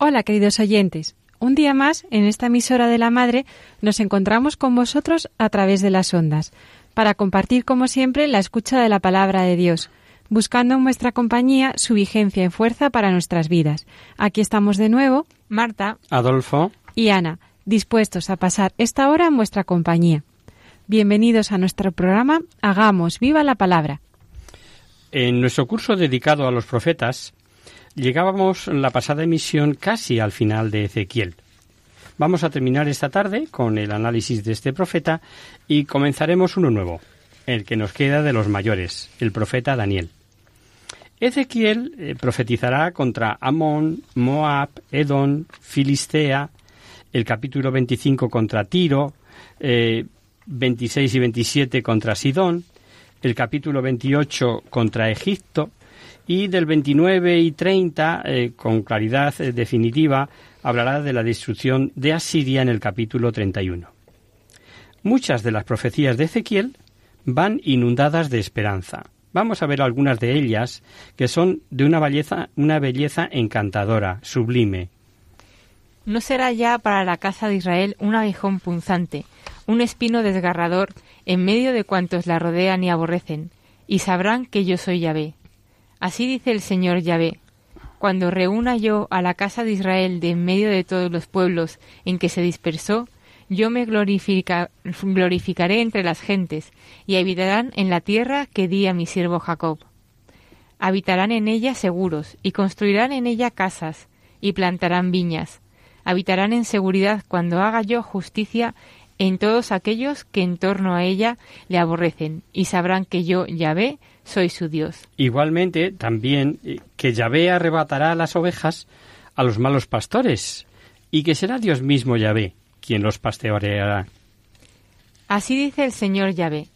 Hola, queridos oyentes. Un día más, en esta emisora de la Madre, nos encontramos con vosotros a través de las ondas, para compartir, como siempre, la escucha de la palabra de Dios, buscando en vuestra compañía su vigencia y fuerza para nuestras vidas. Aquí estamos de nuevo, Marta Adolfo, y Ana, dispuestos a pasar esta hora en vuestra compañía. Bienvenidos a nuestro programa Hagamos viva la palabra. en nuestro curso dedicado a los profetas, llegábamos la pasada emisión casi al final de Ezequiel. Vamos a terminar esta tarde con el análisis de este profeta y comenzaremos uno nuevo, el que nos queda de los mayores, el profeta Daniel. Ezequiel eh, profetizará contra Amón, Moab, Edom, Filistea, el capítulo 25 contra Tiro, eh, 26 y 27 contra Sidón, el capítulo 28 contra Egipto y del 29 y 30 eh, con claridad eh, definitiva hablará de la destrucción de Asiria en el capítulo 31. Muchas de las profecías de Ezequiel van inundadas de esperanza. Vamos a ver algunas de ellas que son de una belleza, una belleza encantadora, sublime. No será ya para la casa de Israel un aguijón punzante, un espino desgarrador en medio de cuantos la rodean y aborrecen, y sabrán que yo soy Yahvé. Así dice el Señor Yahvé. Cuando reúna yo a la casa de Israel de en medio de todos los pueblos en que se dispersó, yo me glorifica- glorificaré entre las gentes, y habitarán en la tierra que di a mi siervo Jacob. Habitarán en ella seguros, y construirán en ella casas, y plantarán viñas. Habitarán en seguridad cuando haga yo justicia en todos aquellos que en torno a ella le aborrecen, y sabrán que yo, Yahvé, soy su Dios. Igualmente, también eh, que Yahvé arrebatará las ovejas a los malos pastores, y que será Dios mismo Yahvé quien los pastoreará. Así dice el Señor Yahvé.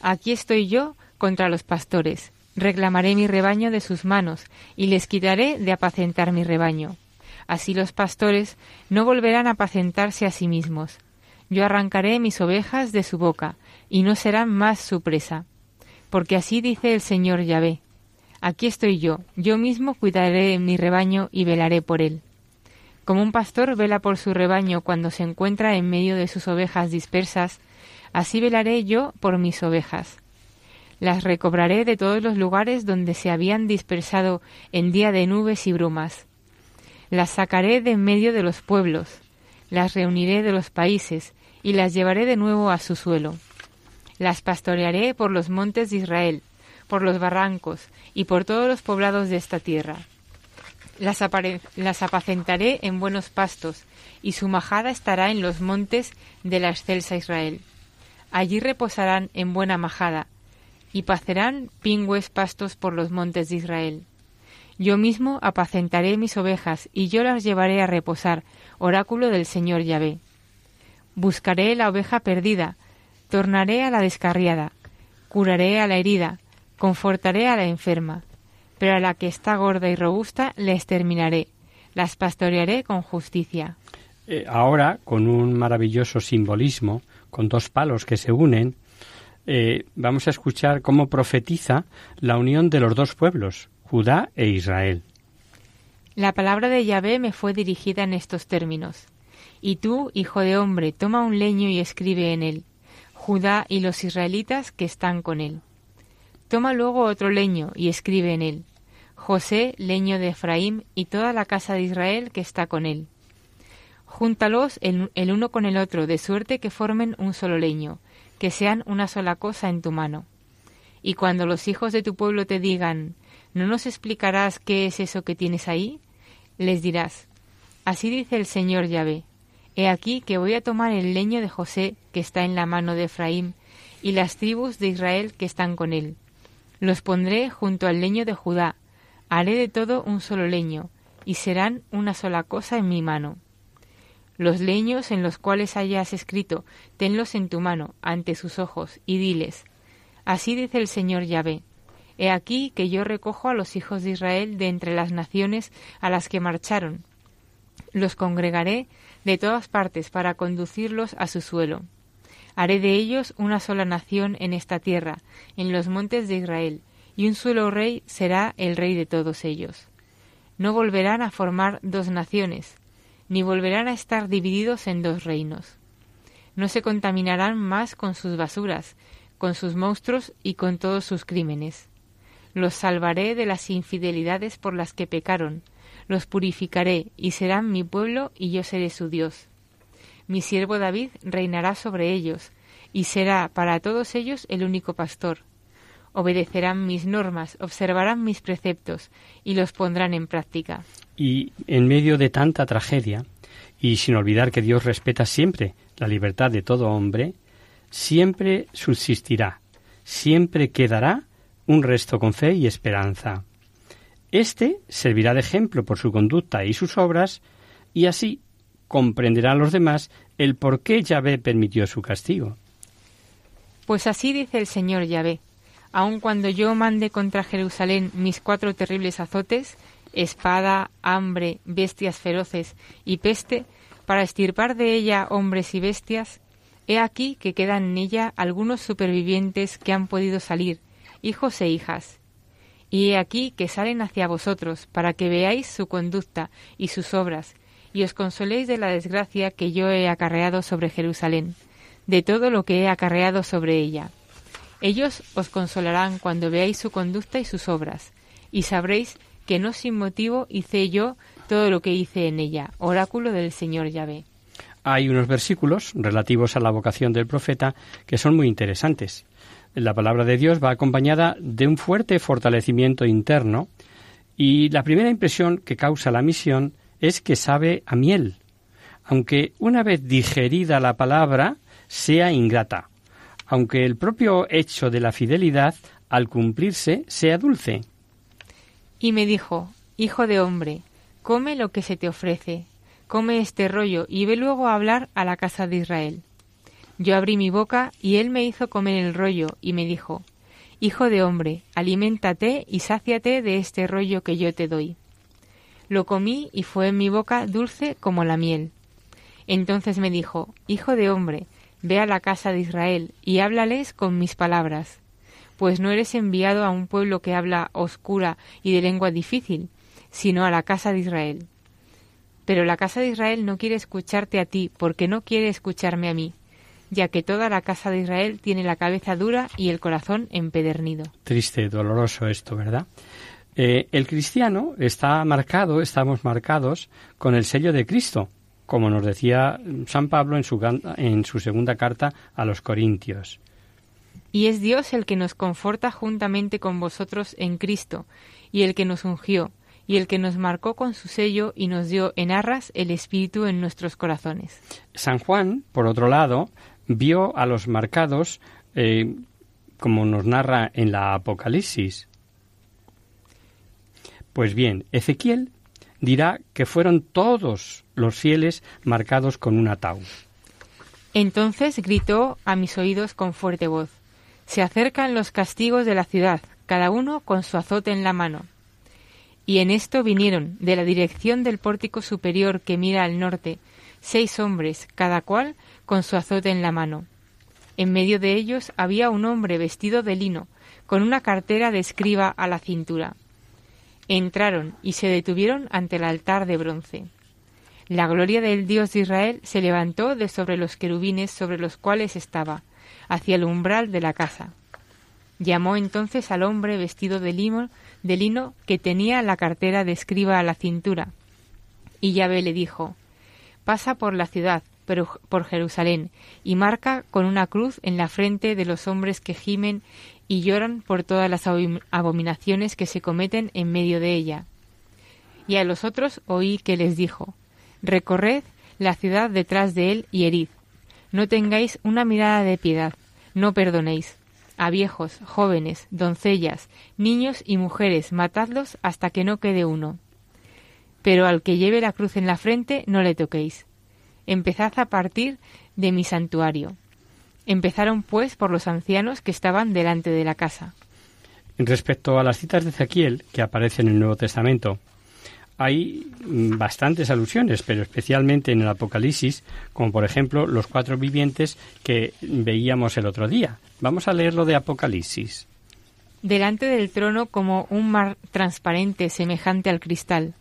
Aquí estoy yo contra los pastores. Reclamaré mi rebaño de sus manos, y les quitaré de apacentar mi rebaño. Así los pastores no volverán a apacentarse a sí mismos. Yo arrancaré mis ovejas de su boca, y no serán más su presa. Porque así dice el Señor Yahvé. Aquí estoy yo, yo mismo cuidaré de mi rebaño y velaré por él. Como un pastor vela por su rebaño cuando se encuentra en medio de sus ovejas dispersas, así velaré yo por mis ovejas. Las recobraré de todos los lugares donde se habían dispersado en día de nubes y brumas. Las sacaré de en medio de los pueblos, las reuniré de los países y las llevaré de nuevo a su suelo. Las pastorearé por los montes de Israel, por los barrancos y por todos los poblados de esta tierra. Las, las apacentaré en buenos pastos, y su majada estará en los montes de la excelsa Israel. Allí reposarán en buena majada, y pacerán pingües pastos por los montes de Israel. Yo mismo apacentaré mis ovejas, y yo las llevaré a reposar, oráculo del Señor Yahvé. Buscaré la oveja perdida, tornaré a la descarriada, curaré a la herida, confortaré a la enferma, pero a la que está gorda y robusta le exterminaré, las pastorearé con justicia. Eh, ahora, con un maravilloso simbolismo, con dos palos que se unen, eh, vamos a escuchar cómo profetiza la unión de los dos pueblos, Judá e Israel. La palabra de Yahvé me fue dirigida en estos términos. Y tú, hijo de hombre, toma un leño y escribe en él, Judá y los israelitas que están con él. Toma luego otro leño y escribe en él, José, leño de Efraín, y toda la casa de Israel que está con él. Júntalos el, el uno con el otro, de suerte que formen un solo leño, que sean una sola cosa en tu mano. Y cuando los hijos de tu pueblo te digan, ¿no nos explicarás qué es eso que tienes ahí? Les dirás, Así dice el Señor Yahvé, He aquí que voy a tomar el leño de José que está en la mano de Efraín, y las tribus de Israel que están con él. Los pondré junto al leño de Judá, haré de todo un solo leño, y serán una sola cosa en mi mano. Los leños en los cuales hayas escrito, tenlos en tu mano, ante sus ojos, y diles, Así dice el Señor Yahvé, He aquí que yo recojo a los hijos de Israel de entre las naciones a las que marcharon. Los congregaré de todas partes para conducirlos a su suelo. Haré de ellos una sola nación en esta tierra, en los montes de Israel, y un solo rey será el rey de todos ellos. No volverán a formar dos naciones, ni volverán a estar divididos en dos reinos. No se contaminarán más con sus basuras, con sus monstruos y con todos sus crímenes. Los salvaré de las infidelidades por las que pecaron, los purificaré y serán mi pueblo y yo seré su Dios. Mi siervo David reinará sobre ellos, y será para todos ellos el único pastor. Obedecerán mis normas, observarán mis preceptos, y los pondrán en práctica. Y en medio de tanta tragedia, y sin olvidar que Dios respeta siempre la libertad de todo hombre, siempre subsistirá, siempre quedará un resto con fe y esperanza. Este servirá de ejemplo por su conducta y sus obras, y así comprenderán los demás el por qué Yahvé permitió su castigo. Pues así dice el Señor Yahvé, aun cuando yo mande contra Jerusalén mis cuatro terribles azotes, espada, hambre, bestias feroces y peste, para estirpar de ella hombres y bestias, he aquí que quedan en ella algunos supervivientes que han podido salir, hijos e hijas. Y he aquí que salen hacia vosotros, para que veáis su conducta y sus obras, y os consoléis de la desgracia que yo he acarreado sobre Jerusalén, de todo lo que he acarreado sobre ella. Ellos os consolarán cuando veáis su conducta y sus obras, y sabréis que no sin motivo hice yo todo lo que hice en ella. Oráculo del Señor Yahvé. Hay unos versículos relativos a la vocación del profeta que son muy interesantes. La palabra de Dios va acompañada de un fuerte fortalecimiento interno y la primera impresión que causa la misión es que sabe a miel, aunque una vez digerida la palabra sea ingrata, aunque el propio hecho de la fidelidad al cumplirse sea dulce. Y me dijo, Hijo de hombre, come lo que se te ofrece, come este rollo y ve luego a hablar a la casa de Israel. Yo abrí mi boca y él me hizo comer el rollo y me dijo, Hijo de hombre, aliméntate y sáciate de este rollo que yo te doy. Lo comí y fue en mi boca dulce como la miel. Entonces me dijo, Hijo de hombre, ve a la casa de Israel y háblales con mis palabras, pues no eres enviado a un pueblo que habla oscura y de lengua difícil, sino a la casa de Israel. Pero la casa de Israel no quiere escucharte a ti, porque no quiere escucharme a mí, ya que toda la casa de Israel tiene la cabeza dura y el corazón empedernido. Triste, doloroso esto, ¿verdad? Eh, el cristiano está marcado, estamos marcados con el sello de Cristo, como nos decía San Pablo en su, en su segunda carta a los Corintios. Y es Dios el que nos conforta juntamente con vosotros en Cristo, y el que nos ungió, y el que nos marcó con su sello y nos dio en arras el Espíritu en nuestros corazones. San Juan, por otro lado, vio a los marcados, eh, como nos narra en la Apocalipsis. Pues bien, Ezequiel dirá que fueron todos los fieles marcados con un ataúd. Entonces gritó a mis oídos con fuerte voz, Se acercan los castigos de la ciudad, cada uno con su azote en la mano. Y en esto vinieron, de la dirección del pórtico superior que mira al norte, seis hombres, cada cual con su azote en la mano. En medio de ellos había un hombre vestido de lino, con una cartera de escriba a la cintura. Entraron y se detuvieron ante el altar de bronce. La gloria del Dios de Israel se levantó de sobre los querubines sobre los cuales estaba, hacia el umbral de la casa. Llamó entonces al hombre vestido de lino, de lino que tenía la cartera de escriba a la cintura. Y Yahvé le dijo, pasa por la ciudad, pero por Jerusalén, y marca con una cruz en la frente de los hombres que gimen y lloran por todas las abominaciones que se cometen en medio de ella. Y a los otros oí que les dijo, Recorred la ciudad detrás de él y herid. No tengáis una mirada de piedad, no perdonéis. A viejos, jóvenes, doncellas, niños y mujeres, matadlos hasta que no quede uno. Pero al que lleve la cruz en la frente, no le toquéis. Empezad a partir de mi santuario. Empezaron pues por los ancianos que estaban delante de la casa. Respecto a las citas de Ezequiel que aparecen en el Nuevo Testamento, hay bastantes alusiones, pero especialmente en el Apocalipsis, como por ejemplo los cuatro vivientes que veíamos el otro día. Vamos a leer lo de Apocalipsis. Delante del trono como un mar transparente semejante al cristal.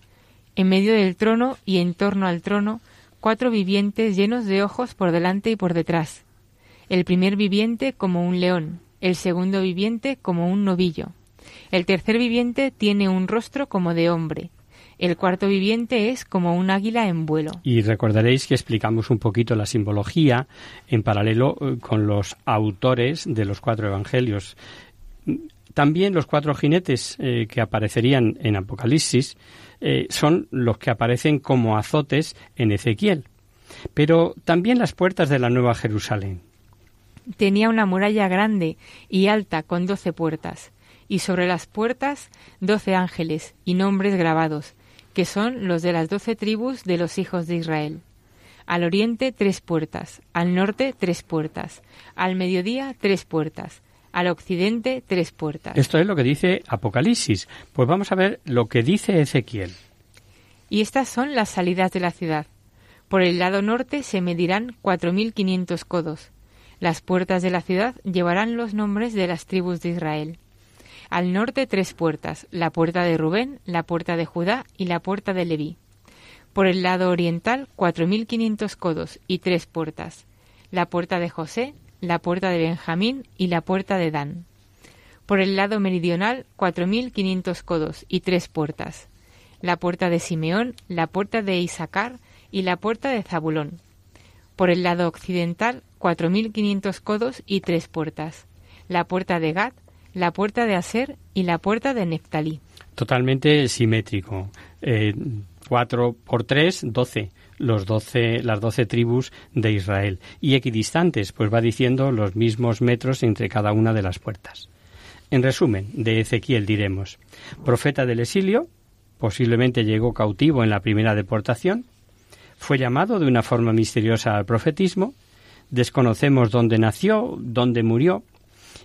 En medio del trono y en torno al trono, cuatro vivientes llenos de ojos por delante y por detrás. El primer viviente como un león, el segundo viviente como un novillo. El tercer viviente tiene un rostro como de hombre el cuarto viviente es como un águila en vuelo. Y recordaréis que explicamos un poquito la simbología en paralelo eh, con los autores de los cuatro evangelios. También los cuatro jinetes eh, que aparecerían en Apocalipsis eh, son los que aparecen como azotes en Ezequiel. Pero también las puertas de la Nueva Jerusalén. Tenía una muralla grande y alta con doce puertas, y sobre las puertas doce ángeles y nombres grabados, que son los de las doce tribus de los hijos de Israel. Al oriente tres puertas, al norte tres puertas, al mediodía tres puertas, al occidente tres puertas. Esto es lo que dice Apocalipsis. Pues vamos a ver lo que dice Ezequiel. Y estas son las salidas de la ciudad. Por el lado norte se medirán cuatro mil quinientos codos. Las puertas de la ciudad llevarán los nombres de las tribus de Israel. Al norte tres puertas, la puerta de Rubén, la puerta de Judá y la puerta de Leví. Por el lado oriental cuatro mil quinientos codos y tres puertas, la puerta de José, la puerta de Benjamín y la puerta de Dan. Por el lado meridional cuatro mil quinientos codos y tres puertas, la puerta de Simeón, la puerta de Isaacar y la puerta de Zabulón. Por el lado occidental cuatro mil quinientos codos y tres puertas, la puerta de Gad, la puerta de Aser y la puerta de Neftalí. Totalmente simétrico. Eh, cuatro por tres, doce. Los doce, las doce tribus de Israel. Y equidistantes, pues va diciendo los mismos metros entre cada una de las puertas. En resumen, de Ezequiel diremos, profeta del exilio, posiblemente llegó cautivo en la primera deportación, fue llamado de una forma misteriosa al profetismo, desconocemos dónde nació, dónde murió,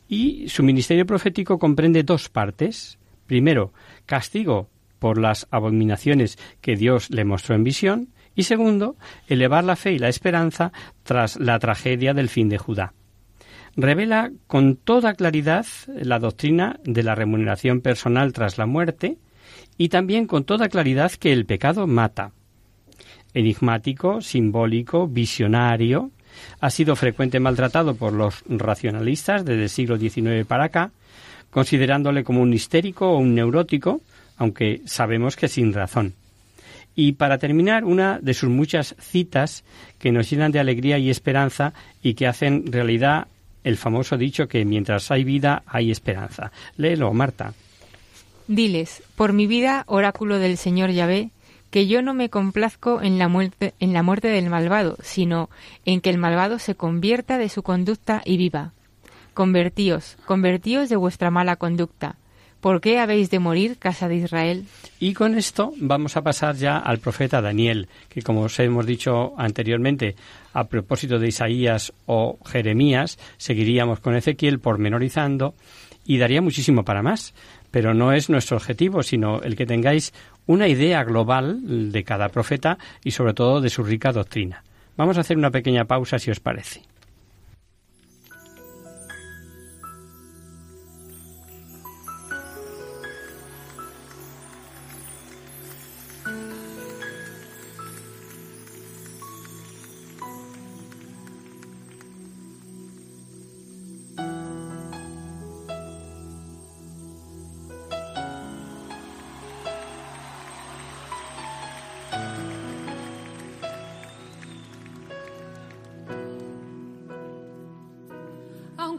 y su ministerio profético comprende dos partes. Primero, castigo por las abominaciones que Dios le mostró en visión, y segundo, elevar la fe y la esperanza tras la tragedia del fin de Judá. Revela con toda claridad la doctrina de la remuneración personal tras la muerte y también con toda claridad que el pecado mata. Enigmático, simbólico, visionario, ha sido frecuente maltratado por los racionalistas desde el siglo XIX para acá, considerándole como un histérico o un neurótico, aunque sabemos que sin razón. Y para terminar, una de sus muchas citas que nos llenan de alegría y esperanza y que hacen realidad el famoso dicho que mientras hay vida hay esperanza. Léelo, Marta. Diles, por mi vida, oráculo del Señor Yahvé, que yo no me complazco en la muerte, en la muerte del malvado, sino en que el malvado se convierta de su conducta y viva. Convertíos, convertíos de vuestra mala conducta. ¿Por qué habéis de morir, casa de Israel? Y con esto vamos a pasar ya al profeta Daniel, que como os hemos dicho anteriormente, a propósito de Isaías o Jeremías, seguiríamos con Ezequiel pormenorizando y daría muchísimo para más pero no es nuestro objetivo, sino el que tengáis una idea global de cada profeta y sobre todo de su rica doctrina. Vamos a hacer una pequeña pausa si os parece.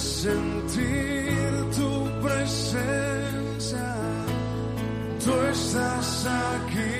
Sentir tu presencia. Tú estás aquí,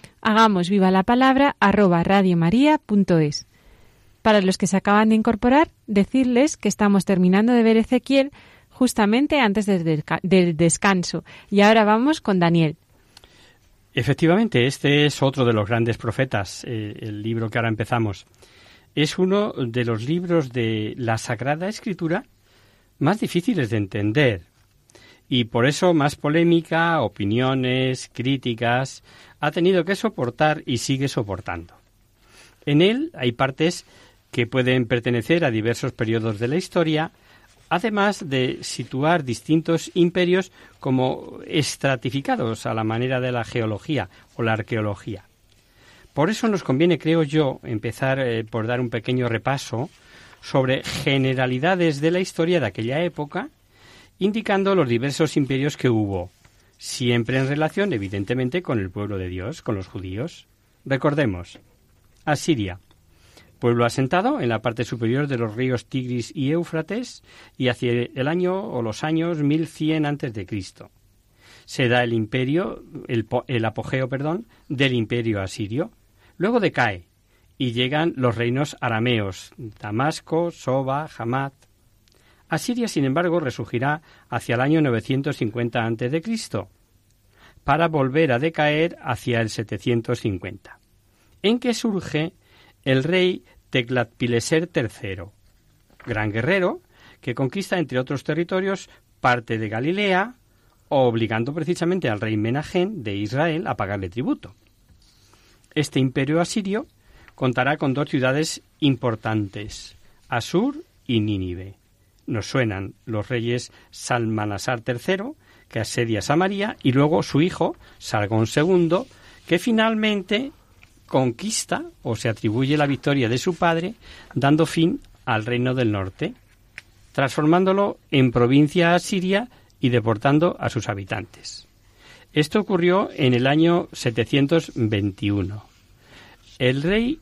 hagamos viva la palabra arroba radiomaria.es. Para los que se acaban de incorporar, decirles que estamos terminando de ver Ezequiel justamente antes del, descanso. Y ahora vamos con Daniel. Efectivamente, este es otro de los grandes profetas, eh, el libro que ahora empezamos. Es uno de los libros de la Sagrada Escritura más difíciles de entender, y por eso más polémica, opiniones, críticas, ha tenido que soportar y sigue soportando. En él hay partes que pueden pertenecer a diversos periodos de la historia, además de situar distintos imperios como estratificados a la manera de la geología o la arqueología. Por eso nos conviene, creo yo, empezar eh, por dar un pequeño repaso sobre generalidades de la historia de aquella época indicando los diversos imperios que hubo, siempre en relación, evidentemente, con el pueblo de Dios, con los judíos. Recordemos, Asiria, pueblo asentado en la parte superior de los ríos Tigris y Éufrates y hacia el año o los años 1100 antes de Cristo. Se da el imperio, el, el apogeo, perdón, del imperio asirio. Luego decae y llegan los reinos arameos, Damasco, Soba, Hamad. Asiria, sin embargo, resurgirá hacia el año 950 a.C., para volver a decaer hacia el 750, en que surge el rey Teclatpileser III, gran guerrero, que conquista, entre otros territorios, parte de Galilea, obligando precisamente al rey Menajén de Israel a pagarle tributo. Este imperio asirio contará con dos ciudades importantes, Asur y Nínive. Nos suenan los reyes Salmanasar III, que asedia Samaria, y luego su hijo, Sargón II, que finalmente conquista o se atribuye la victoria de su padre, dando fin al reino del norte, transformándolo en provincia asiria y deportando a sus habitantes. Esto ocurrió en el año 721. El rey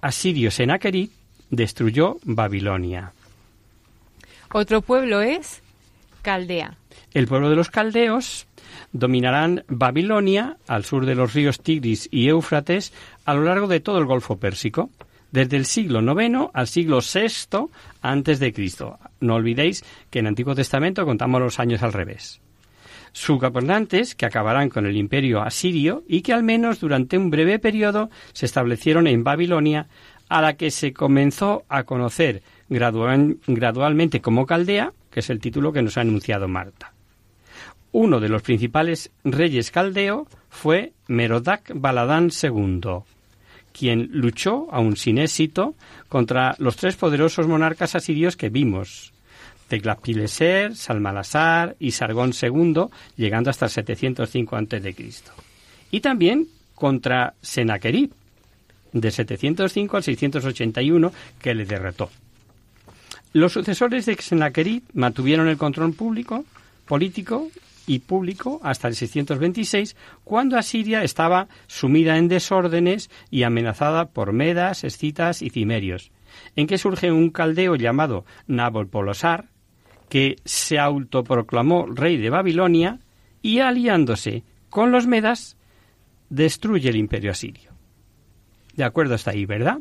asirio Sennacherib destruyó Babilonia. Otro pueblo es Caldea. El pueblo de los caldeos dominarán Babilonia al sur de los ríos Tigris y Éufrates a lo largo de todo el Golfo Pérsico, desde el siglo IX al siglo VI antes de Cristo. No olvidéis que en el Antiguo Testamento contamos los años al revés. Sus gobernantes, que acabarán con el imperio asirio y que al menos durante un breve periodo se establecieron en Babilonia, a la que se comenzó a conocer gradual- gradualmente como Caldea, que es el título que nos ha anunciado Marta. Uno de los principales reyes caldeo fue Merodach Baladán II, quien luchó, aun sin éxito, contra los tres poderosos monarcas asirios que vimos, Teclapileser, Salmanasar y Sargón II, llegando hasta el 705 a.C. Y también contra Sennacherib, de 705 al 681, que le derrotó. Los sucesores de Sennacherib mantuvieron el control público, político y público hasta el 626, cuando Asiria estaba sumida en desórdenes y amenazada por medas, escitas y cimerios, en que surge un caldeo llamado Nabopolosar, que se autoproclamó rey de Babilonia y aliándose con los medas destruye el imperio asirio. De acuerdo hasta ahí, ¿verdad?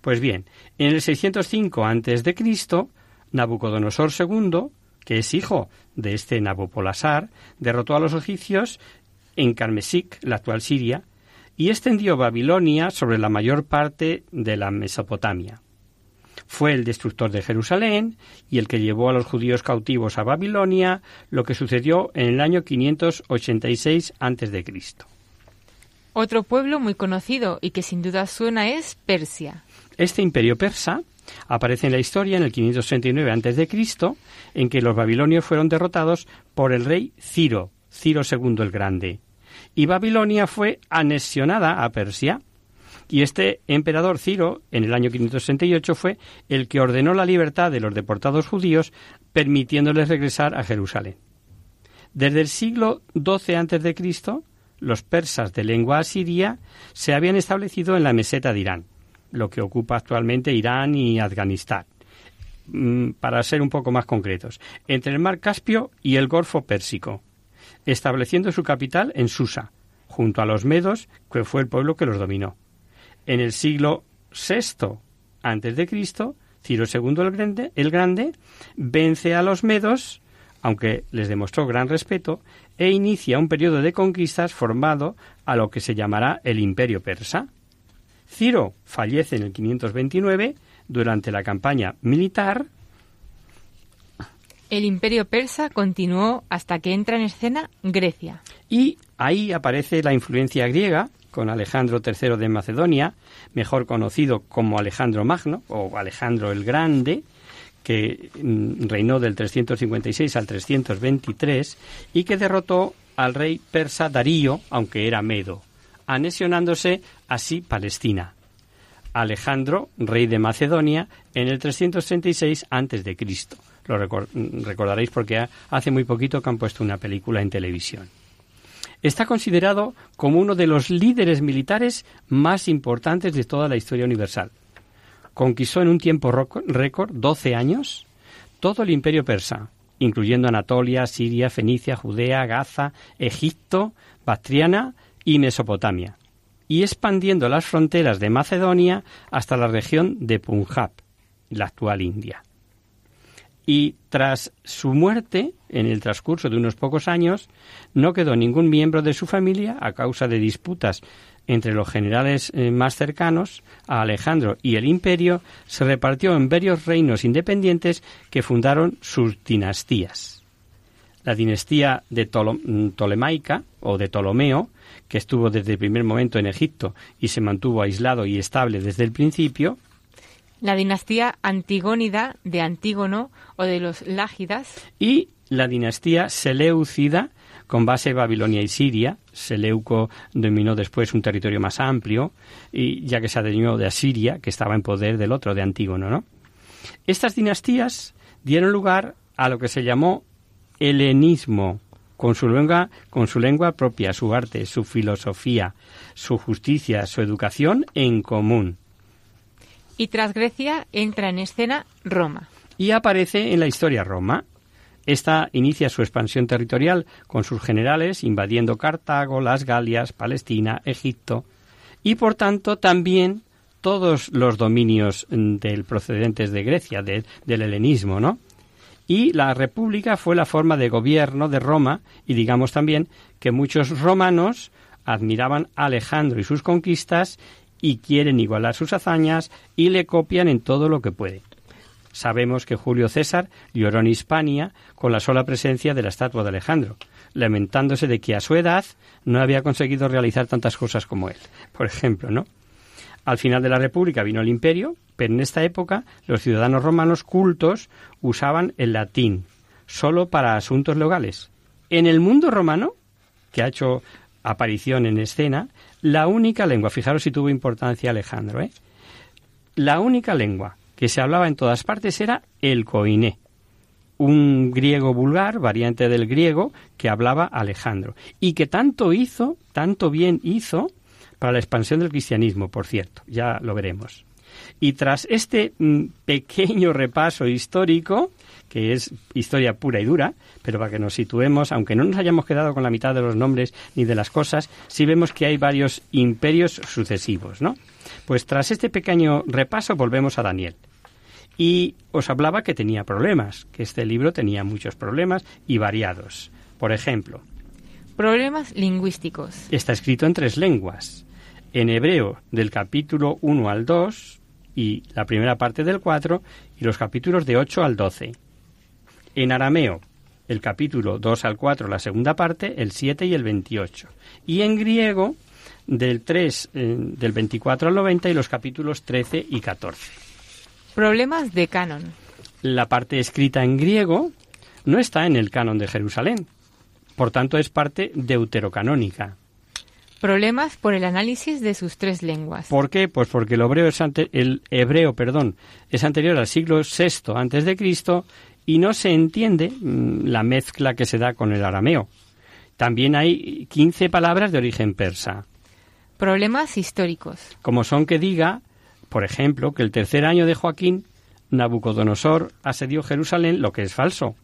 Pues bien, en el 605 a.C., Nabucodonosor II, que es hijo de este Nabopolassar, derrotó a los egipcios en Carmesic, la actual Siria, y extendió Babilonia sobre la mayor parte de la Mesopotamia. Fue el destructor de Jerusalén y el que llevó a los judíos cautivos a Babilonia, lo que sucedió en el año 586 a.C. Otro pueblo muy conocido y que sin duda suena es Persia. Este imperio persa aparece en la historia en el 569 a.C., en que los babilonios fueron derrotados por el rey Ciro, Ciro II el Grande, y Babilonia fue anexionada a Persia. Y este emperador Ciro, en el año 568, fue el que ordenó la libertad de los deportados judíos, permitiéndoles regresar a Jerusalén. Desde el siglo XII a.C., los persas de lengua asiria se habían establecido en la meseta de Irán, lo que ocupa actualmente Irán y Afganistán. Mm, Para ser un poco más concretos, entre el mar Caspio y el Golfo Pérsico, estableciendo su capital en Susa, junto a los medos, que fue el pueblo que los dominó. En el siglo VI Cristo, Ciro II el Grande, el Grande vence a los medos, aunque les demostró gran respeto, e inicia un periodo de conquistas formado a lo que se llamará el Imperio Persa. Ciro fallece en el 529 durante la campaña militar El imperio persa continuó hasta que entra en escena Grecia. y ahí aparece la influencia griega con Alejandro III de Macedonia, mejor conocido como Alejandro Magno o Alejandro el Grande, que mm, reinó del 356 al 323 y que derrotó al rey persa Darío, aunque era medo, anexionándose así Palestina. Alejandro, rey de Macedonia, en el 336 a.C. Lo recor- recordaréis porque ha- hace muy poquito que han puesto una película en televisión. Está considerado como uno de los líderes militares más importantes de toda la historia universal. Conquistó en un tiempo récord, 12 años, todo el imperio persa, incluyendo Anatolia, Siria, Fenicia, Judea, Gaza, Egipto, Bactriana y Mesopotamia, y expandiendo las fronteras de Macedonia hasta la región de Punjab, la actual India. Y tras su muerte, en el transcurso de unos pocos años, no quedó ningún miembro de su familia a causa de disputas entre los generales eh, más cercanos a Alejandro y el imperio, se repartió en varios reinos independientes que fundaron sus dinastías. La dinastía de Tolo- mm, Ptolemaica o de Ptolomeo, que estuvo desde el primer momento en Egipto y se mantuvo aislado y estable desde el principio, La dinastía Antigónida de Antígono o de los Lágidas, y la dinastía Seleucida, con base en Babilonia y Siria. Seleuco dominó después un territorio más amplio, y ya que se adueñó de Asiria, que estaba en poder del otro, de Antígono, ¿no? Estas dinastías dieron lugar a lo que se llamó helenismo, con su lengua, con su lengua propia, su arte, su filosofía, su justicia, su educación en común. y tras Grecia entra en escena Roma. y aparece en la historia Roma. Esta inicia su expansión territorial con sus generales invadiendo Cartago, las Galias, Palestina, Egipto y por tanto también todos los dominios mm, del procedentes de Grecia, de- del helenismo, ¿no? Y la república fue la forma de gobierno de Roma y digamos también que muchos romanos admiraban a Alejandro y sus conquistas y quieren igualar sus hazañas y le copian en todo lo que puede. Sabemos que Julio César lloró en Hispania con la sola presencia de la estatua de Alejandro, lamentándose de que a su edad no había conseguido realizar tantas cosas como él. Por ejemplo, ¿no? Al final de la República vino el imperio, pero en esta época los ciudadanos romanos cultos usaban el latín, solo para asuntos legales. En el mundo romano, que ha hecho aparición en escena, la única lengua, fijaros si tuvo importancia Alejandro, ¿eh? la única lengua que se hablaba en todas partes era el coiné, un griego vulgar, variante del griego, que hablaba Alejandro, y que tanto hizo, tanto bien hizo, para la expansión del cristianismo, por cierto, ya lo veremos. Y tras este mm, pequeño repaso histórico, que es historia pura y dura, pero para que nos situemos, aunque no nos hayamos quedado con la mitad de los nombres ni de las cosas, sí vemos que hay varios imperios sucesivos, ¿no? Pues tras este pequeño repaso volvemos a Daniel. Y os hablaba que tenía problemas, que este libro tenía muchos problemas y variados. Por ejemplo, Problemas lingüísticos. está escrito en tres lenguas. En hebreo del capítulo 1 al 2 y la primera parte del 4 y los capítulos de 8 al 12. En arameo el capítulo 2 al 4, la segunda parte, el 7 y el 28. Y en griego del 3 eh, del 24 al 90 y los capítulos 13 y 14. Problemas de canon. La parte escrita en griego no está en el canon de Jerusalén. Por tanto, es parte deuterocanónica. Problemas por el análisis de sus tres lenguas. ¿Por qué? Pues porque el hebreo es, ante- el hebreo, perdón, es anterior al siglo VI antes de Cristo y no se entiende mm, la mezcla que se da con el arameo. También hay 15 palabras de origen persa, Problemas históricos. como son que diga, por ejemplo, que el tercer año de Joaquín, Nabucodonosor asedió Jerusalén, lo que es falso.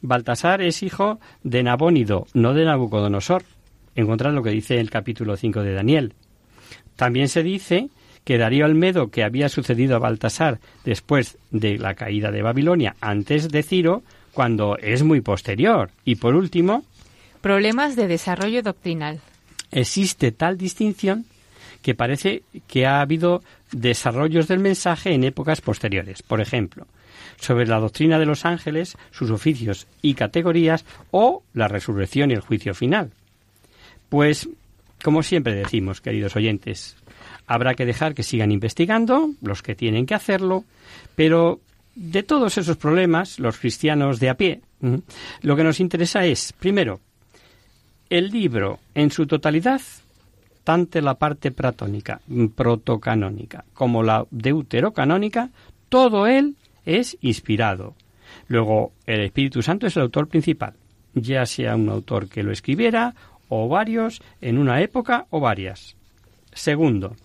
Baltasar es hijo de Nabónido, no de Nabucodonosor. Encontrad lo que dice el capítulo 5 de Daniel. También se dice que Darío Almedo, que había sucedido a Baltasar después de la caída de Babilonia, antes de Ciro, cuando es muy posterior. Y por último, Problemas de desarrollo doctrinal. Existe tal distinción que parece que ha habido desarrollos del mensaje en épocas posteriores. Por ejemplo, sobre la doctrina de los ángeles, sus oficios y categorías o la resurrección y el juicio final. Pues, como siempre decimos, queridos oyentes, habrá que dejar que sigan investigando, los que tienen que hacerlo, pero de todos esos problemas, los cristianos de a pie, lo que nos interesa es, primero, el libro en su totalidad tanto la parte platónica, protocanónica, como la deuterocanónica, todo él es inspirado. Luego, el Espíritu Santo es el autor principal, ya sea un autor que lo escribiera o varios en una época o varias. Segundo,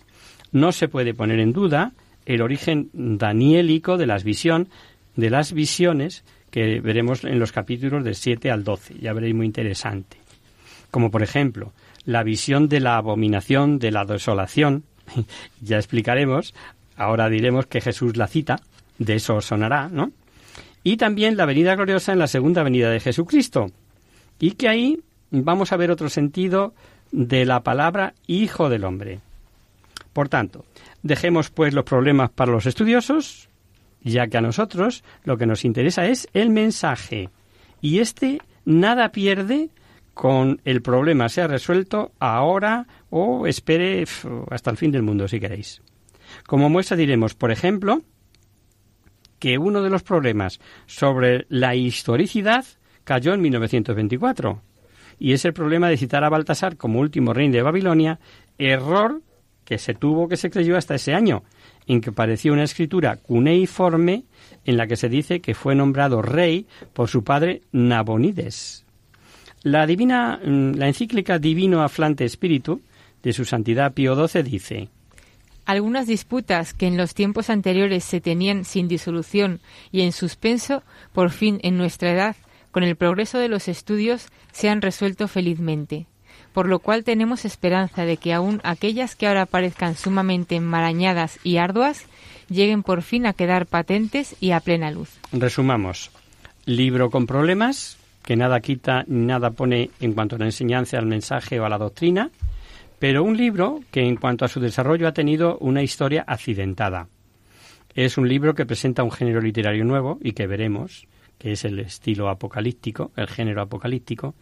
no se puede poner en duda el origen daniélico de las visión, de las visiones que veremos en los capítulos del 7 al 12. Ya veréis muy interesante. Como por ejemplo, la visión de la abominación de la desolación. ya explicaremos, ahora diremos que Jesús la cita, de eso sonará, ¿no? Y también la venida gloriosa en la segunda venida de Jesucristo. Y que ahí vamos a ver otro sentido de la palabra Hijo del Hombre. Por tanto, dejemos pues los problemas para los estudiosos, ya que a nosotros lo que nos interesa es el mensaje. Y este nada pierde con el problema sea resuelto ahora o espere hasta el fin del mundo, si queréis. Como muestra diremos, por ejemplo, que uno de los problemas sobre la historicidad cayó en 1924, y es el problema de citar a Baltasar como último rey de Babilonia, error que se tuvo que se creyó hasta ese año, en que pareció una escritura cuneiforme en la que se dice que fue nombrado rey por su padre Nabonides. La divina, mm, la encíclica Divino Aflante Espíritu de su santidad Pío XII dice algunas disputas que en los tiempos anteriores se tenían sin disolución y en suspenso, por fin en nuestra edad, con el progreso de los estudios, se han resuelto felizmente por lo cual tenemos esperanza de que aún aquellas que ahora parezcan sumamente enmarañadas y arduas lleguen por fin a quedar patentes y a plena luz. Resumamos. Libro con problemas, que nada quita ni nada pone en cuanto a la enseñanza, al mensaje o a la doctrina, pero un libro que en cuanto a su desarrollo ha tenido una historia accidentada. Es un libro que presenta un género literario nuevo y que veremos, que es el estilo apocalíptico, el género apocalíptico,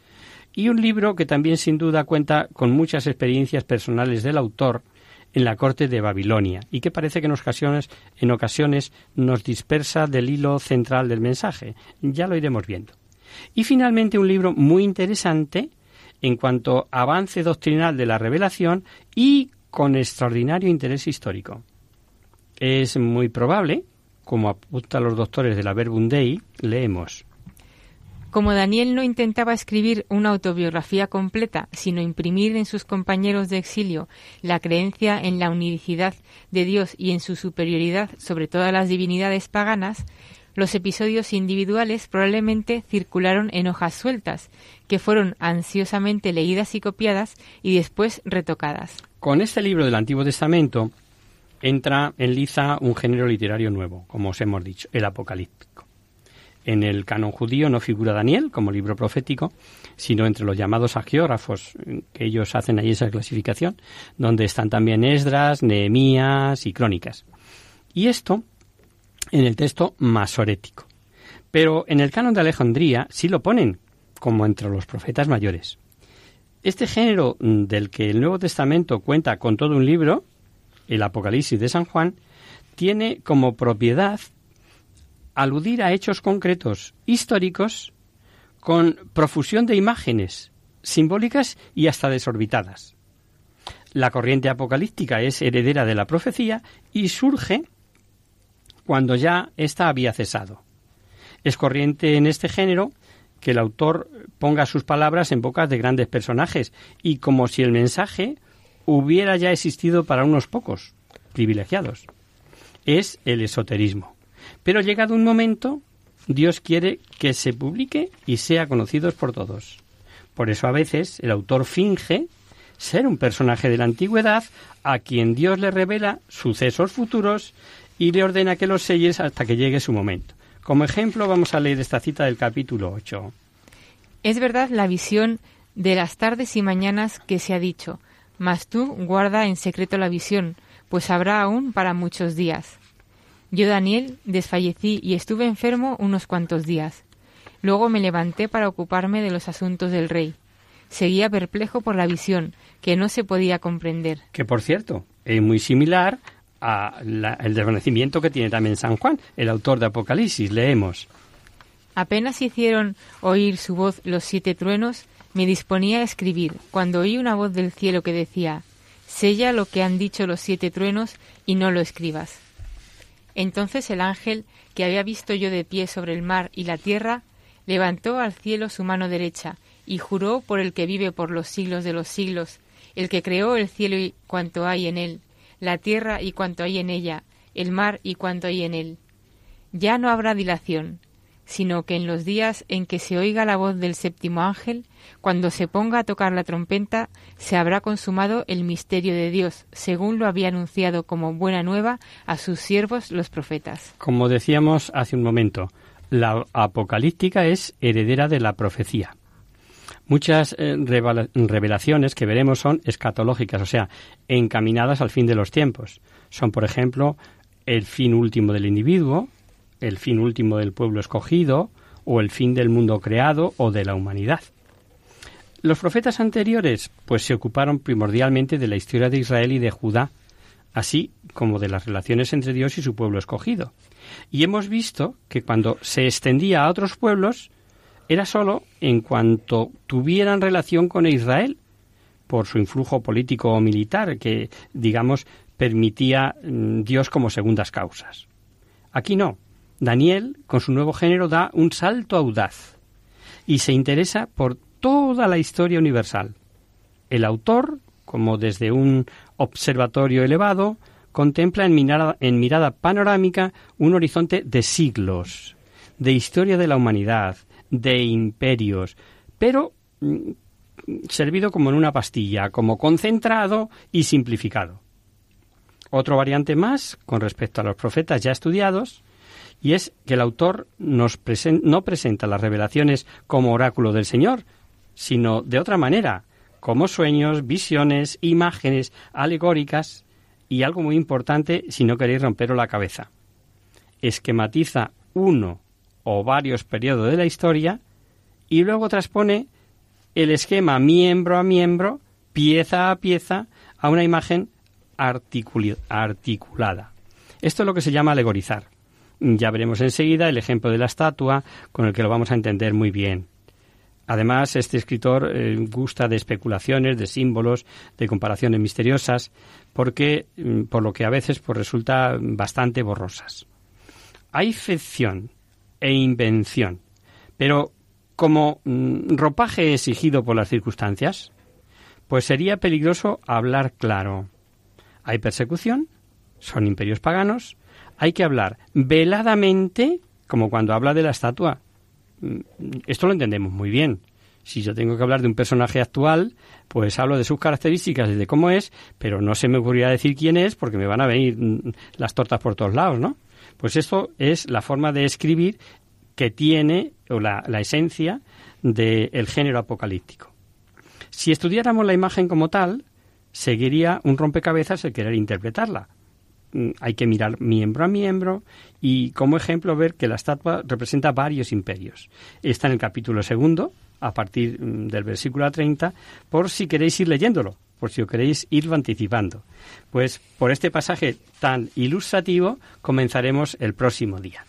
y un libro que también sin duda cuenta con muchas experiencias personales del autor en la corte de Babilonia y que parece que en ocasiones, en ocasiones nos dispersa del hilo central del mensaje. Ya lo iremos viendo. Y finalmente un libro muy interesante en cuanto a avance doctrinal de la revelación y con extraordinario interés histórico. Es muy probable, como apuntan los doctores de la Verbum Dei, leemos como Daniel no intentaba escribir una autobiografía completa, sino imprimir en sus compañeros de exilio la creencia en la unicidad de Dios y en su superioridad sobre todas las divinidades paganas, los episodios individuales probablemente circularon en hojas sueltas, que fueron ansiosamente leídas y copiadas y después retocadas. Con este libro del Antiguo Testamento entra en liza un género literario nuevo, como os hemos dicho, el apocalíptico. En el canon judío no figura Daniel como libro profético, sino entre los llamados agiógrafos, que ellos hacen ahí esa clasificación, donde están también Esdras, Nehemías y Crónicas. Y esto en el texto masorético. Pero en el canon de Alejandría sí lo ponen como entre los profetas mayores. Este género del que el Nuevo Testamento cuenta con todo un libro, el Apocalipsis de San Juan, tiene como propiedad aludir a hechos concretos históricos con profusión de imágenes simbólicas y hasta desorbitadas. La corriente apocalíptica es heredera de la profecía y surge cuando ya ésta había cesado. Es corriente en este género que el autor ponga sus palabras en bocas de grandes personajes y como si el mensaje hubiera ya existido para unos pocos privilegiados. Es el esoterismo. Pero llegado un momento, Dios quiere que se publique y sea conocido por todos. Por eso a veces el autor finge ser un personaje de la antigüedad a quien Dios le revela sucesos futuros y le ordena que los selles hasta que llegue su momento. Como ejemplo vamos a leer esta cita del capítulo 8. Es verdad la visión de las tardes y mañanas que se ha dicho, mas tú guarda en secreto la visión, pues habrá aún para muchos días. Yo, Daniel, desfallecí y estuve enfermo unos cuantos días. Luego me levanté para ocuparme de los asuntos del rey. Seguía perplejo por la visión, que no se podía comprender. Que, por cierto, es muy similar al desvanecimiento que tiene también San Juan, el autor de Apocalipsis. Leemos. Apenas hicieron oír su voz los siete truenos, me disponía a escribir, cuando oí una voz del cielo que decía, Sella lo que han dicho los siete truenos y no lo escribas. Entonces el ángel, que había visto yo de pie sobre el mar y la tierra, levantó al cielo su mano derecha y juró por el que vive por los siglos de los siglos, el que creó el cielo y cuanto hay en él, la tierra y cuanto hay en ella, el mar y cuanto hay en él. Ya no habrá dilación, sino que en los días en que se oiga la voz del séptimo ángel, cuando se ponga a tocar la trompeta, se habrá consumado el misterio de Dios, según lo había anunciado como buena nueva a sus siervos los profetas. Como decíamos hace un momento, la apocalíptica es heredera de la profecía. Muchas eh, revelaciones que veremos son escatológicas, o sea, encaminadas al fin de los tiempos. Son, por ejemplo, el fin último del individuo, el fin último del pueblo escogido, o el fin del mundo creado o de la humanidad. Los profetas anteriores, pues se ocuparon primordialmente de la historia de Israel y de Judá, así como de las relaciones entre Dios y su pueblo escogido. Y hemos visto que cuando se extendía a otros pueblos, era sólo en cuanto tuvieran relación con Israel, por su influjo político o militar, que, digamos, permitía mm, Dios como segundas causas. Aquí no. Daniel, con su nuevo género, da un salto audaz y se interesa por toda la historia universal. El autor, como desde un observatorio elevado, contempla en mirada, en mirada panorámica un horizonte de siglos, de historia de la humanidad, de imperios, pero mm, servido como en una pastilla, como concentrado y simplificado. Otro variante más con respecto a los profetas ya estudiados, y es que el autor nos no presenta las revelaciones como oráculo del Señor, sino de otra manera, como sueños, visiones, imágenes alegóricas y algo muy importante si no queréis romperos la cabeza. Esquematiza uno o varios periodos de la historia y luego transpone el esquema miembro a miembro, pieza a pieza, a una imagen articulada. Esto es lo que se llama alegorizar. Ya veremos enseguida el ejemplo de la estatua con el que lo vamos a entender muy bien. Además, este escritor eh, gusta de especulaciones, de símbolos, de comparaciones misteriosas, porque mm, por lo que a veces pues, resulta bastante borrosas. Hay ficción, e invención. Pero como mm, ropaje exigido por las circunstancias, pues sería peligroso hablar claro. Hay persecución, son imperios paganos, hay que hablar veladamente, como cuando habla de la estatua. Mm, esto lo entendemos muy bien. Si yo tengo que hablar de un personaje actual, pues hablo de sus características de cómo es, pero no se me ocurrirá decir quién es porque me van a venir mm, las tortas por todos lados, ¿no? Pues esto es la forma de escribir que tiene, o la, esencia del género apocalíptico. Si estudiáramos la imagen como tal, seguiría un rompecabezas el querer interpretarla. Mm, hay que mirar miembro a miembro y como ejemplo ver que la estatua representa varios imperios. Está en el capítulo segundo, a partir mm, del versículo 30, por si queréis ir leyéndolo por si queréis ir anticipando. Pues por este pasaje tan ilustrativo comenzaremos el próximo día.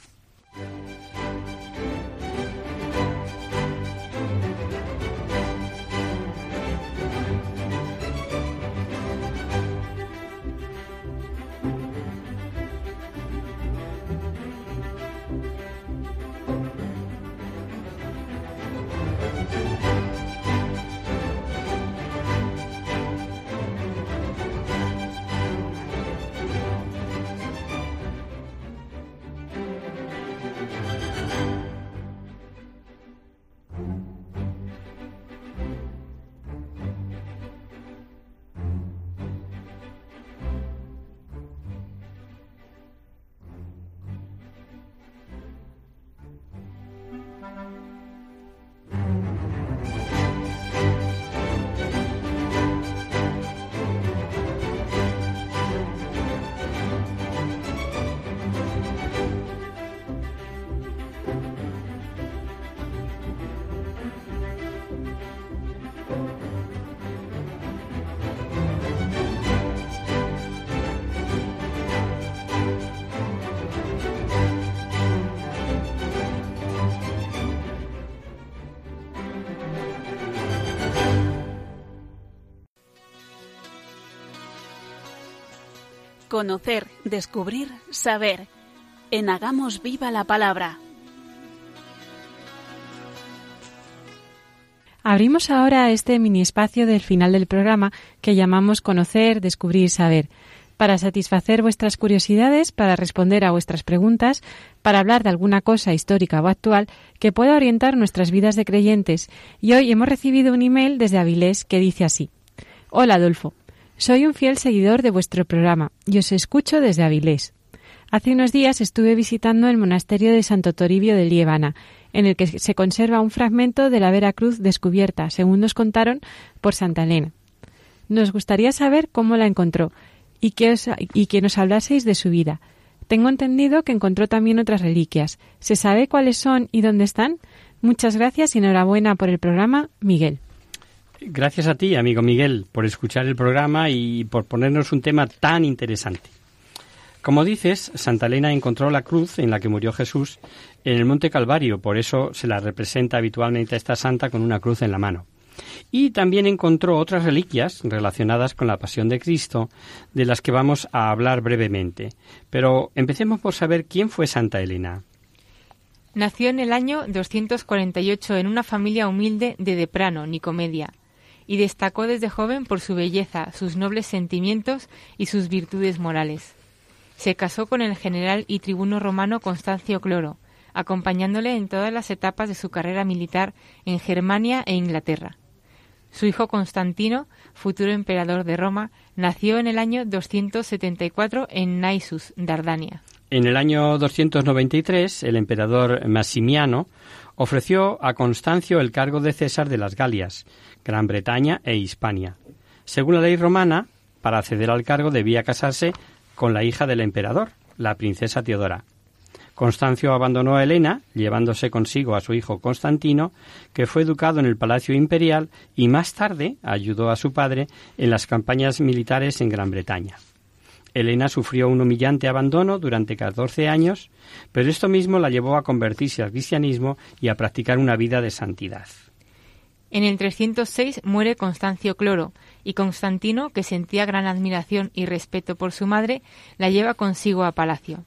Conocer, descubrir, saber. En Hagamos Viva la Palabra. Abrimos ahora este mini espacio del final del programa que llamamos Conocer, Descubrir, Saber, para satisfacer vuestras curiosidades, para responder a vuestras preguntas, para hablar de alguna cosa histórica o actual que pueda orientar nuestras vidas de creyentes. Y hoy hemos recibido un email desde Avilés que dice así. Hola Adolfo, soy un fiel seguidor de vuestro programa y os escucho desde Avilés. Hace unos días estuve visitando el monasterio de Santo Toribio de Liébana, en el que se conserva un fragmento de la Vera Cruz descubierta, según nos contaron, por Santa Elena. Nos gustaría saber cómo la encontró y que, y que nos hablaseis de su vida. Tengo entendido que encontró también otras reliquias. ¿Se sabe cuáles son y dónde están? Muchas gracias y enhorabuena por el programa, Miguel. Gracias a ti, amigo Miguel, por escuchar el programa y por ponernos un tema tan interesante. Como dices, Santa Elena encontró la cruz en la que murió Jesús en el Monte Calvario, por eso se la representa habitualmente a esta santa con una cruz en la mano. Y también encontró otras reliquias relacionadas con la pasión de Cristo, de las que vamos a hablar brevemente. Pero empecemos por saber quién fue Santa Elena. Nació en el año 248 en una familia humilde de Deprano, Nicomedia, y destacó desde joven por su belleza, sus nobles sentimientos y sus virtudes morales. Se casó con el general y tribuno romano Constancio Cloro, acompañándole en todas las etapas de su carrera militar en Germania e Inglaterra. Su hijo Constantino, futuro emperador de Roma, nació en el año 274 en Naissus, Dardania. En el año 293, el emperador Massimiano ofreció a Constancio el cargo de César de las Galias, Gran Bretaña e Hispania. Según la ley romana, para acceder al cargo debía casarse con la hija del emperador, la princesa Teodora. Constancio abandonó a Helena, llevándose consigo a su hijo Constantino, que fue educado en el Palacio Imperial y más tarde ayudó a su padre en las campañas militares en Gran Bretaña. Helena sufrió un humillante abandono durante 14 años, pero esto mismo la llevó a convertirse al cristianismo y a practicar una vida de santidad. En el 306 muere Constancio Cloro, y Constantino, que sentía gran admiración y respeto por su madre, la lleva consigo a palacio.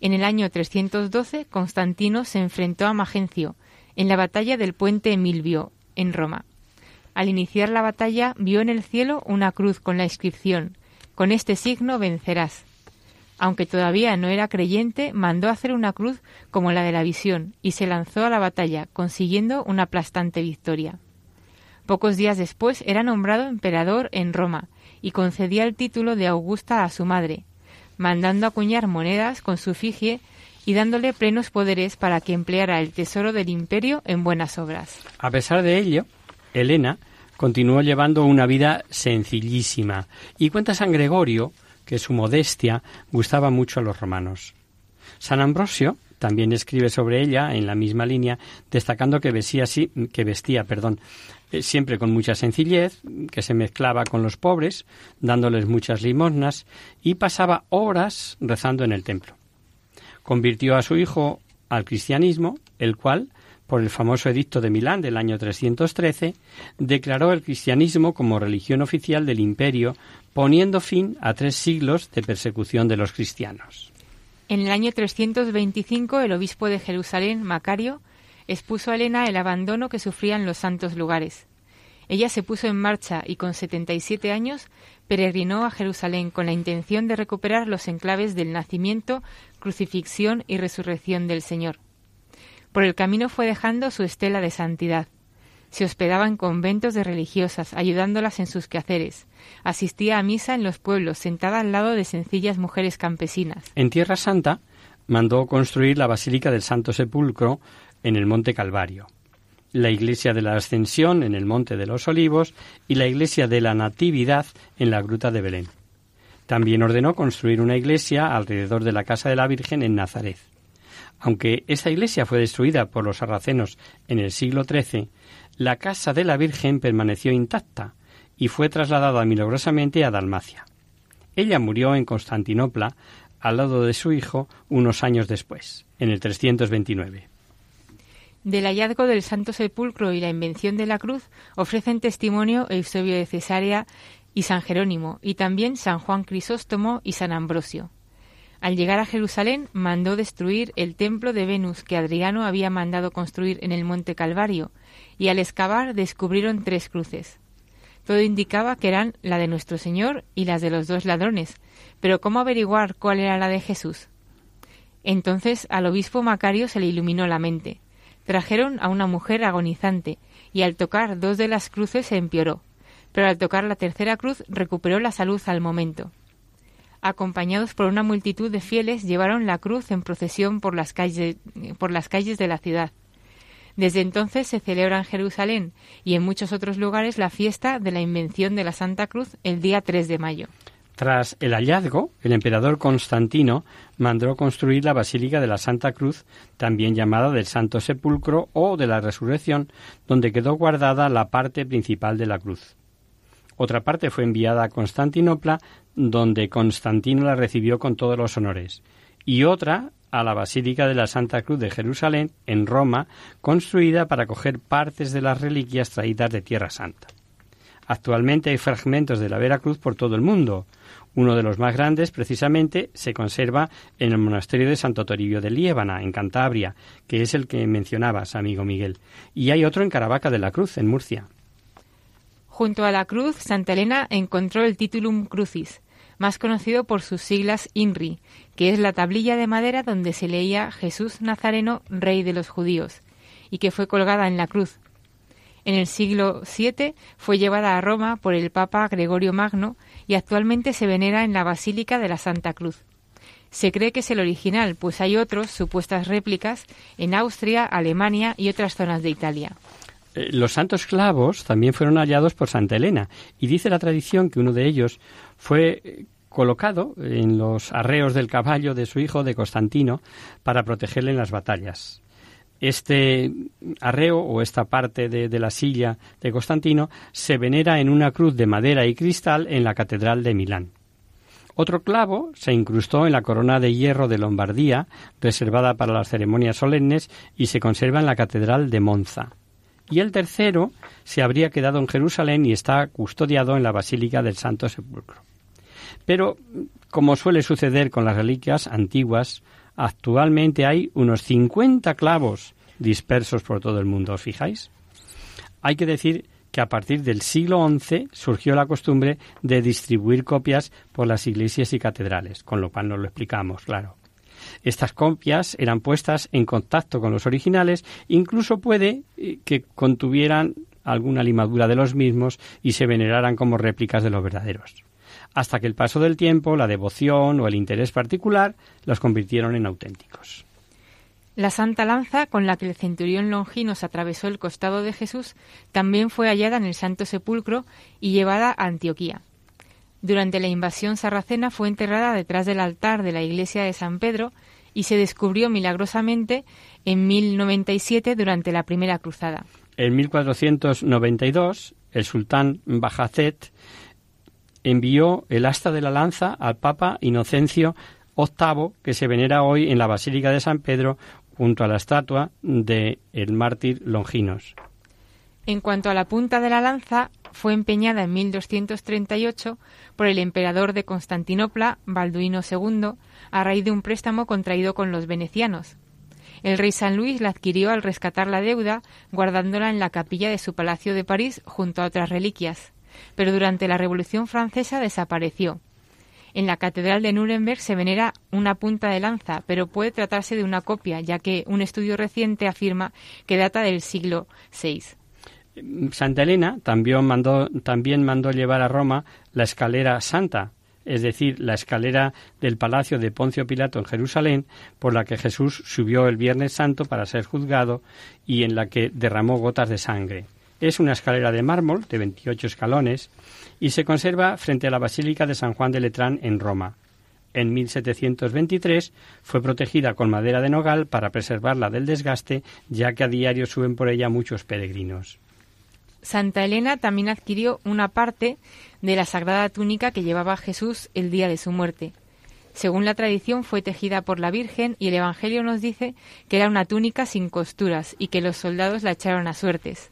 En el año 312, Constantino se enfrentó a Magencio en la batalla del puente Milvio, en Roma. Al iniciar la batalla, vio en el cielo una cruz con la inscripción Con este signo vencerás. Aunque todavía no era creyente, mandó hacer una cruz como la de la visión y se lanzó a la batalla, consiguiendo una aplastante victoria. Pocos días después era nombrado emperador en Roma y concedía el título de Augusta a su madre, mandando acuñar monedas con su figie y dándole plenos poderes para que empleara el tesoro del imperio en buenas obras. A pesar de ello, Elena continuó llevando una vida sencillísima y cuenta San Gregorio que su modestia gustaba mucho a los romanos. San Ambrosio también escribe sobre ella en la misma línea, destacando que vestía, que vestía perdón, eh, siempre con mucha sencillez, que se mezclaba con los pobres, dándoles muchas limosnas, y pasaba horas rezando en el templo. Convirtió a su hijo al cristianismo, el cual, por el famoso edicto de Milán del año 313, declaró el cristianismo como religión oficial del imperio, poniendo fin a tres siglos de persecución de los cristianos. En el año 325, el obispo de Jerusalén, Macario, expuso a Elena el abandono que sufrían los santos lugares. Ella se puso en marcha y con 77 años peregrinó a Jerusalén con la intención de recuperar los enclaves del nacimiento, crucifixión y resurrección del Señor. Por el camino fue dejando su estela de santidad. Se hospedaba en conventos de religiosas, ayudándolas en sus quehaceres. Asistía a misa en los pueblos, sentada al lado de sencillas mujeres campesinas. En Tierra Santa mandó construir la Basílica del Santo Sepulcro en el Monte Calvario, la Iglesia de la Ascensión en el Monte de los Olivos y la Iglesia de la Natividad en la Gruta de Belén. También ordenó construir una iglesia alrededor de la casa de la Virgen en Nazaret. Aunque esta iglesia fue destruida por los sarracenos en el siglo XIII, la casa de la Virgen permaneció intacta y fue trasladada milagrosamente a Dalmacia. Ella murió en Constantinopla al lado de su hijo unos años después, en el 329. Del hallazgo del Santo Sepulcro y la invención de la cruz ofrecen testimonio Eusebio de Cesarea y San Jerónimo, y también San Juan Crisóstomo y San Ambrosio. Al llegar a Jerusalén, mandó destruir el templo de Venus que Adriano había mandado construir en el monte Calvario, y al excavar descubrieron tres cruces. Todo indicaba que eran la de nuestro Señor y las de los dos ladrones, pero ¿cómo averiguar cuál era la de Jesús? Entonces al obispo Macario se le iluminó la mente. Trajeron a una mujer agonizante, y al tocar dos de las cruces se empeoró, pero al tocar la tercera cruz recuperó la salud al momento. Acompañados por una multitud de fieles, llevaron la cruz en procesión por las calles, de la ciudad. Desde entonces se celebra en Jerusalén y en muchos otros lugares la fiesta de la invención de la Santa Cruz el día 3 de mayo. Tras el hallazgo, el emperador Constantino mandó construir la Basílica de la Santa Cruz, también llamada del Santo Sepulcro o de la Resurrección, donde quedó guardada la parte principal de la cruz. Otra parte fue enviada a Constantinopla, donde Constantino la recibió con todos los honores, y otra a la Basílica de la Santa Cruz de Jerusalén, en Roma, construida para coger partes de las reliquias traídas de Tierra Santa. Actualmente hay fragmentos de la Veracruz por todo el mundo, uno de los más grandes, precisamente, se conserva en el monasterio de Santo Toribio de Liébana, en Cantabria, que es el que mencionabas, amigo Miguel. Y hay otro en Caravaca de la Cruz, en Murcia. Junto a la cruz, Santa Elena encontró el Titulum Crucis, más conocido por sus siglas INRI, que es la tablilla de madera donde se leía Jesús Nazareno, Rey de los Judíos, y que fue colgada en la cruz. En el siglo VII fue llevada a Roma por el Papa Gregorio Magno y actualmente se venera en la Basílica de la Santa Cruz. Se cree que es el original, pues hay otros, supuestas réplicas, en Austria, Alemania y otras zonas de Italia. Eh, los santos clavos también fueron hallados por Santa Elena, y dice la tradición que uno de ellos fue eh, colocado en los arreos del caballo de su hijo de Constantino para protegerle en las batallas este arreo o esta parte de, la silla de Constantino se venera en una cruz de madera y cristal en la Catedral de Milán. Otro clavo se incrustó en la corona de hierro de Lombardía, reservada para las ceremonias solemnes, y se conserva en la Catedral de Monza. Y el tercero se habría quedado en Jerusalén y está custodiado en la Basílica del Santo Sepulcro. Pero, como suele suceder con las reliquias antiguas, Actualmente hay unos 50 clavos dispersos por todo el mundo, ¿os fijáis? Hay que decir que a partir del siglo XI surgió la costumbre de distribuir copias por las iglesias y catedrales, con lo cual nos lo explicamos, claro. Estas copias eran puestas en contacto con los originales, incluso puede eh, que contuvieran alguna limadura de los mismos y se veneraran como réplicas de los verdaderos hasta que el paso del tiempo, la devoción o el interés particular los convirtieron en auténticos. La santa lanza con la que el centurión Longinos atravesó el costado de Jesús también fue hallada en el Santo Sepulcro y llevada a Antioquía. Durante la invasión sarracena fue enterrada detrás del altar de la iglesia de San Pedro y se descubrió milagrosamente en 1097 durante la primera cruzada. En 1492, el sultán Bajazet envió el asta de la lanza al Papa Inocencio VIII, que se venera hoy en la Basílica de San Pedro junto a la estatua de el mártir Longinos. En cuanto a la punta de la lanza, fue empeñada en 1238 por el emperador de Constantinopla, Balduino II, a raíz de un préstamo contraído con los venecianos. El rey San Luis la adquirió al rescatar la deuda, guardándola en la capilla de su palacio de París junto a otras reliquias pero durante la Revolución Francesa desapareció. En la Catedral de Nuremberg se venera una punta de lanza, pero puede tratarse de una copia, ya que un estudio reciente afirma que data del siglo VI. Santa Elena también mandó, también mandó llevar a Roma la escalera santa, es decir, la escalera del palacio de Poncio Pilato en Jerusalén, por la que Jesús subió el Viernes Santo para ser juzgado y en la que derramó gotas de sangre. Es una escalera de mármol de 28 escalones y se conserva frente a la Basílica de San Juan de Letrán en Roma. En 1723 fue protegida con madera de nogal para preservarla del desgaste, ya que a diario suben por ella muchos peregrinos. Santa Elena también adquirió una parte de la sagrada túnica que llevaba Jesús el día de su muerte. Según la tradición, fue tejida por la Virgen y el Evangelio nos dice que era una túnica sin costuras y que los soldados la echaron a suertes.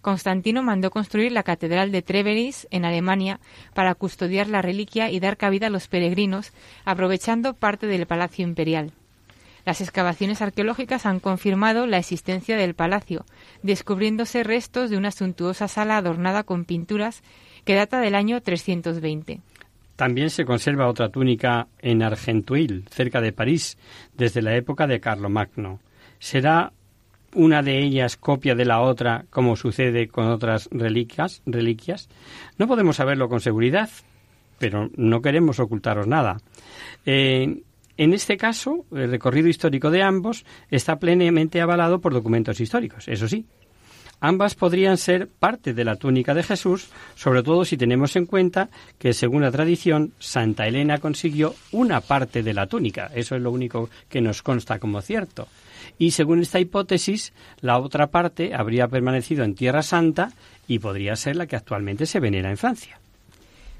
Constantino mandó construir la Catedral de Treveris en Alemania para custodiar la reliquia y dar cabida a los peregrinos, aprovechando parte del Palacio Imperial. Las excavaciones arqueológicas han confirmado la existencia del palacio, descubriéndose restos de una suntuosa sala adornada con pinturas que data del año 320. También se conserva otra túnica en Argentuil, cerca de París, desde la época de Carlomagno. ¿Será una de ellas copia de la otra, como sucede con otras reliquias? No podemos saberlo con seguridad, pero no queremos ocultaros nada. Eh, en este caso, el recorrido histórico de ambos está plenamente avalado por documentos históricos, eso sí. Ambas podrían ser parte de la túnica de Jesús, sobre todo si tenemos en cuenta que, según la tradición, Santa Elena consiguió una parte de la túnica. Eso es lo único que nos consta como cierto. Y según esta hipótesis, la otra parte habría permanecido en Tierra Santa y podría ser la que actualmente se venera en Francia.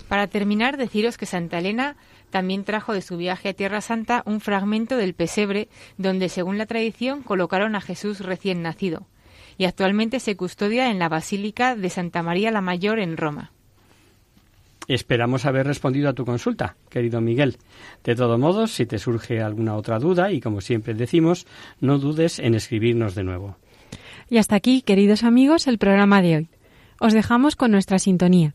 Para terminar, deciros que Santa Elena también trajo de su viaje a Tierra Santa un fragmento del pesebre donde, según la tradición, colocaron a Jesús recién nacido y actualmente se custodia en la Basílica de Santa María la Mayor en Roma. Esperamos haber respondido a tu consulta, querido Miguel. De todos modos, si te surge alguna otra duda, y como siempre decimos, no dudes en escribirnos de nuevo. Y hasta aquí, queridos amigos, el programa de hoy. Os dejamos con nuestra sintonía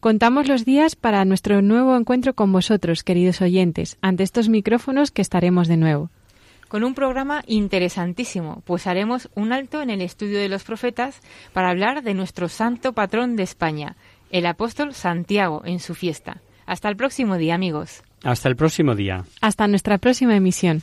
Contamos los días para nuestro nuevo encuentro con vosotros, queridos oyentes, ante estos micrófonos que estaremos de nuevo. Con un programa interesantísimo, pues haremos un alto en el estudio de los profetas para hablar de nuestro santo patrón de España, el apóstol Santiago, en su fiesta. Hasta el próximo día, amigos. Hasta el próximo día. Hasta nuestra próxima emisión.